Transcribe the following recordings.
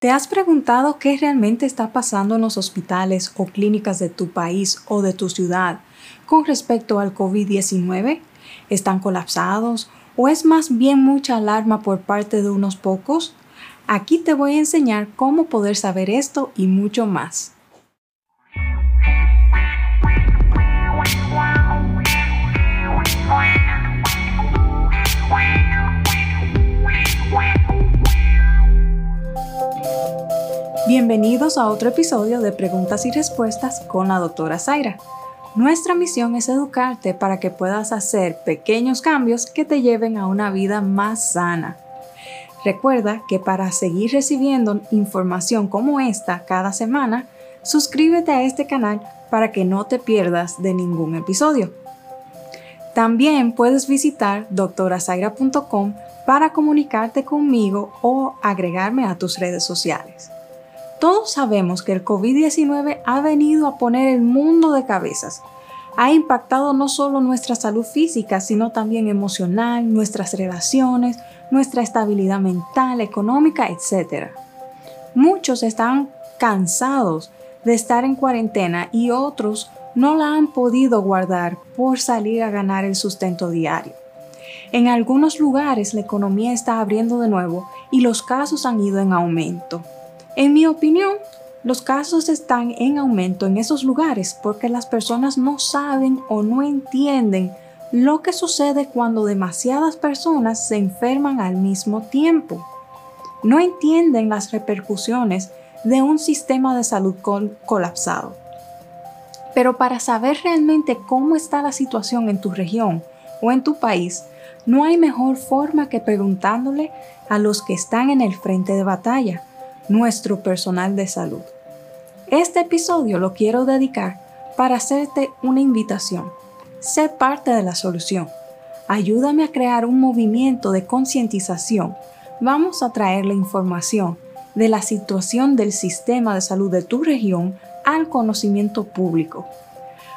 ¿Te has preguntado qué realmente está pasando en los hospitales o clínicas de tu país o de tu ciudad con respecto al COVID-19? ¿Están colapsados o es más bien mucha alarma por parte de unos pocos? Aquí te voy a enseñar cómo poder saber esto y mucho más. Bienvenidos a otro episodio de Preguntas y Respuestas con la doctora Zaira. Nuestra misión es educarte para que puedas hacer pequeños cambios que te lleven a una vida más sana. Recuerda que para seguir recibiendo información como esta cada semana, suscríbete a este canal para que no te pierdas de ningún episodio. También puedes visitar doctorazaira.com para comunicarte conmigo o agregarme a tus redes sociales. Todos sabemos que el COVID-19 ha venido a poner el mundo de cabezas. Ha impactado no solo nuestra salud física, sino también emocional, nuestras relaciones, nuestra estabilidad mental, económica, etc. Muchos están cansados de estar en cuarentena y otros no la han podido guardar por salir a ganar el sustento diario. En algunos lugares la economía está abriendo de nuevo y los casos han ido en aumento. En mi opinión, los casos están en aumento en esos lugares porque las personas no saben o no entienden lo que sucede cuando demasiadas personas se enferman al mismo tiempo. No entienden las repercusiones de un sistema de salud colapsado. Pero para saber realmente cómo está la situación en tu región o en tu país, no hay mejor forma que preguntándole a los que están en el frente de batalla nuestro personal de salud. Este episodio lo quiero dedicar para hacerte una invitación. Sé parte de la solución. Ayúdame a crear un movimiento de concientización. Vamos a traer la información de la situación del sistema de salud de tu región al conocimiento público.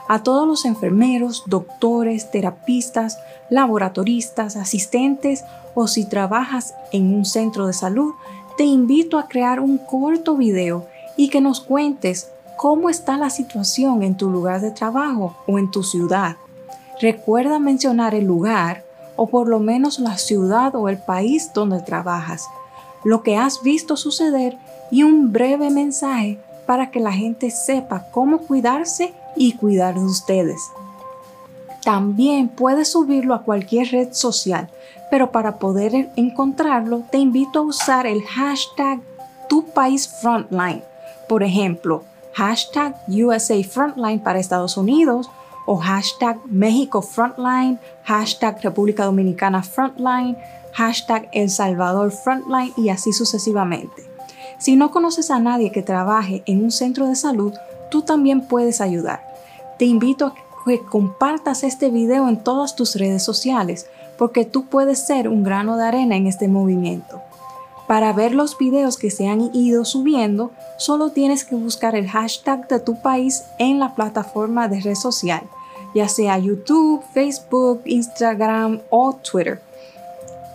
A todos los enfermeros, doctores, terapistas, laboratoristas, asistentes o si trabajas en un centro de salud, te invito a crear un corto video y que nos cuentes cómo está la situación en tu lugar de trabajo o en tu ciudad. Recuerda mencionar el lugar o por lo menos la ciudad o el país donde trabajas, lo que has visto suceder y un breve mensaje para que la gente sepa cómo cuidarse y cuidar de ustedes. También puedes subirlo a cualquier red social pero para poder encontrarlo te invito a usar el hashtag tu país frontline. Por ejemplo, hashtag USA Frontline para Estados Unidos o hashtag México Frontline, hashtag República Dominicana Frontline, hashtag El Salvador Frontline y así sucesivamente. Si no conoces a nadie que trabaje en un centro de salud, tú también puedes ayudar. Te invito a que compartas este video en todas tus redes sociales porque tú puedes ser un grano de arena en este movimiento. Para ver los videos que se han ido subiendo, solo tienes que buscar el hashtag de tu país en la plataforma de red social, ya sea YouTube, Facebook, Instagram o Twitter.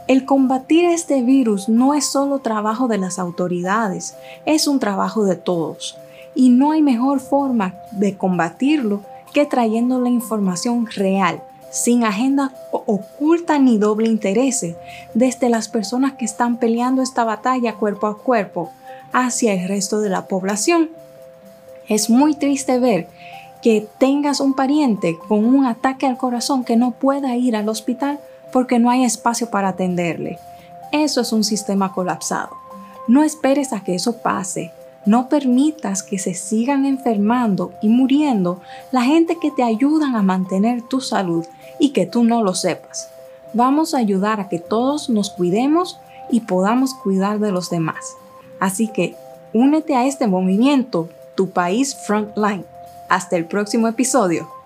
El combatir este virus no es solo trabajo de las autoridades, es un trabajo de todos. Y no hay mejor forma de combatirlo que trayendo la información real, sin agenda oculta ni doble interés, desde las personas que están peleando esta batalla cuerpo a cuerpo hacia el resto de la población. Es muy triste ver que tengas un pariente con un ataque al corazón que no pueda ir al hospital porque no hay espacio para atenderle. Eso es un sistema colapsado. No esperes a que eso pase. No permitas que se sigan enfermando y muriendo la gente que te ayudan a mantener tu salud y que tú no lo sepas. Vamos a ayudar a que todos nos cuidemos y podamos cuidar de los demás. Así que únete a este movimiento, tu país Frontline. Hasta el próximo episodio.